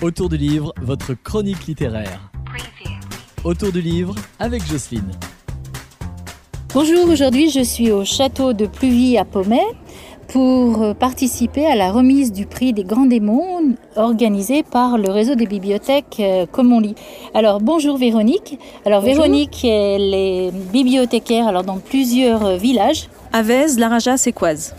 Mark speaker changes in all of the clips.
Speaker 1: Autour du livre, votre chronique littéraire. Autour du livre avec Jocelyne.
Speaker 2: Bonjour, aujourd'hui je suis au château de Pluvy à Pommet pour participer à la remise du prix des Grands Démons organisé par le réseau des bibliothèques euh, Comme on lit. Alors bonjour Véronique. Alors
Speaker 3: Bonjour.
Speaker 2: Véronique elle est bibliothécaire alors dans plusieurs euh, villages
Speaker 3: Avez, Laraja, Séquoise.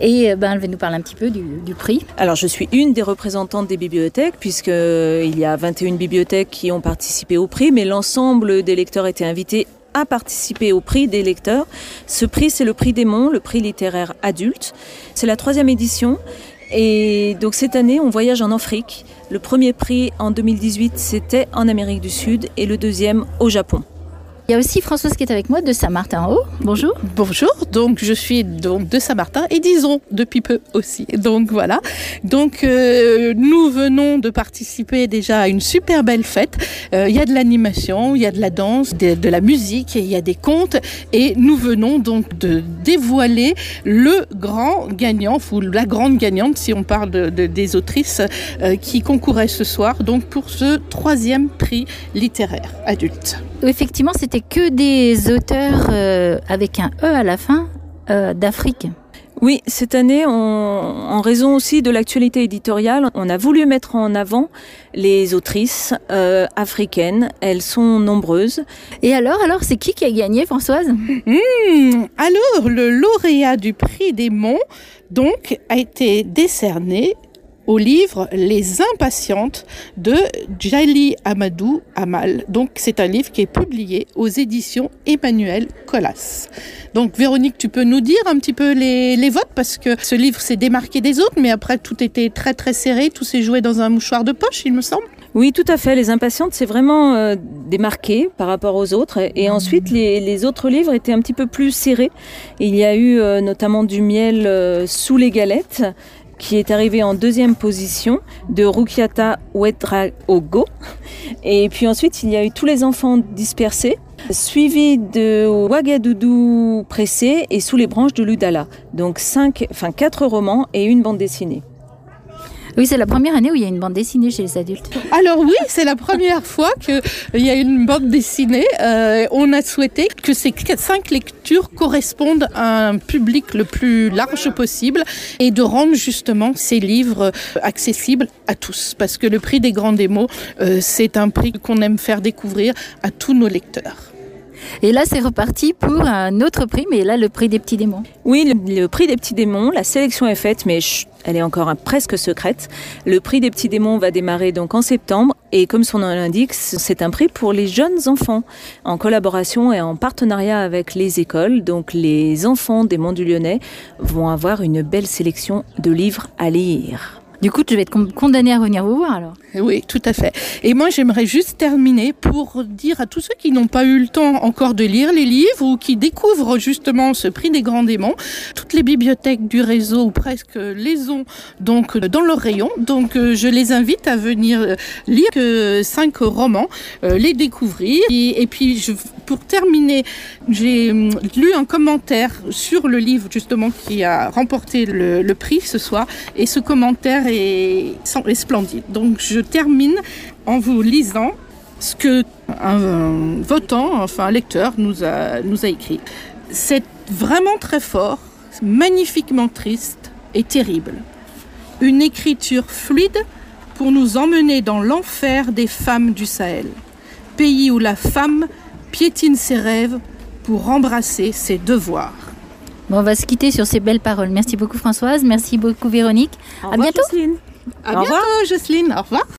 Speaker 2: Et euh, ben, elle va nous parler un petit peu du, du prix.
Speaker 3: Alors, je suis une des représentantes des bibliothèques, puisqu'il y a 21 bibliothèques qui ont participé au prix, mais l'ensemble des lecteurs étaient invités à participer au prix des lecteurs. Ce prix, c'est le prix des Monts, le prix littéraire adulte. C'est la troisième édition. Et donc cette année, on voyage en Afrique. Le premier prix en 2018, c'était en Amérique du Sud et le deuxième au Japon.
Speaker 2: Il y a aussi Françoise qui est avec moi de Saint-Martin-en-Haut. Bonjour.
Speaker 4: Bonjour, donc je suis donc de Saint-Martin et disons depuis peu aussi. Donc voilà. Donc euh, nous venons de participer déjà à une super belle fête. Euh, Il y a de l'animation, il y a de la danse, de, de la musique, il y a des contes et nous venons donc de dévoiler le grand gagnant ou la grande gagnante si on parle de, de- des autrices euh, qui concouraient ce soir donc pour ce troisième prix littéraire adulte.
Speaker 2: Effectivement, c'était que des auteurs euh, avec un E à la fin euh, d'Afrique.
Speaker 3: Oui, cette année, on- en raison aussi de l'actualité éditoriale, on a voulu mettre en avant les autrices euh, africaines. Elles sont nombreuses.
Speaker 2: Et alors, alors c'est qui qui a gagné Françoise?
Speaker 4: Hmm, alors, le lauréat du prix des Monts, donc, a été décerné au livre Les Impatientes de Jali Amadou Amal. Donc, c'est un livre qui est publié aux éditions Emmanuel Colas. Donc, Véronique, tu peux nous dire un petit peu les, les votes parce que ce livre s'est démarqué des autres, mais après, tout était très, très serré. Tout s'est joué dans un mouchoir de poche, il me semble.
Speaker 3: Oui, tout à fait. Les Impatientes, c'est vraiment euh, démarqué par rapport aux autres. Et ensuite, les, les autres livres étaient un petit peu plus serrés. Il y a eu euh, notamment du miel euh, sous les galettes qui est arrivé en deuxième position de Rukiata Ouedraogo. Et puis ensuite, il y a eu tous les enfants dispersés, suivi de Ouagadoudou pressé et sous les branches de Ludala. Donc cinq, enfin quatre romans et une bande dessinée.
Speaker 2: Oui, c'est la première année où il y a une bande dessinée chez les adultes.
Speaker 4: Alors oui, c'est la première fois qu'il y a une bande dessinée. Euh, on a souhaité que ces cinq lectures correspondent à un public le plus large possible et de rendre justement ces livres accessibles à tous. Parce que le prix des grands démos, euh, c'est un prix qu'on aime faire découvrir à tous nos lecteurs.
Speaker 2: Et là, c'est reparti pour un autre prix, mais là, le prix des petits démons.
Speaker 3: Oui, le, prix des petits démons, la sélection est faite, mais elle est encore un- presque secrète. Le prix des petits démons va démarrer donc en septembre, et comme son nom l'indique, c'est un prix pour les jeunes enfants, en collaboration et en partenariat avec les écoles. Donc les enfants des Monts du Lyonnais vont avoir une belle sélection de livres à lire.
Speaker 2: Du coup, je vais être con- condamnée à revenir vous voir alors.
Speaker 4: Oui, tout à fait. Et moi, j'aimerais juste terminer pour dire à tous ceux qui n'ont pas eu le temps encore de lire les livres ou qui découvrent justement ce prix des grands démons, toutes les bibliothèques du réseau presque les ont donc dans leur rayon. Donc, euh, je les invite à venir euh, lire euh, cinq romans, euh, les découvrir. Et puis, je, pour terminer, j'ai hum, lu un commentaire sur le livre justement qui a remporté le, prix ce soir. Et ce commentaire est, est splendide. Donc je termine en vous lisant ce que un votant, enfin un lecteur, nous a, nous a écrit. C'est vraiment très fort, magnifiquement triste et terrible. Une écriture fluide pour nous emmener dans l'enfer des femmes du Sahel, pays où la femme piétine ses rêves pour embrasser ses devoirs.
Speaker 2: Bon, on va se quitter sur ces belles paroles. Merci beaucoup Françoise, merci beaucoup Véronique.
Speaker 3: Au
Speaker 2: À
Speaker 3: revoir,
Speaker 2: bientôt.
Speaker 3: Jocelyne.
Speaker 4: À
Speaker 3: Au revoir.
Speaker 4: bientôt, Jocelyne. Au revoir.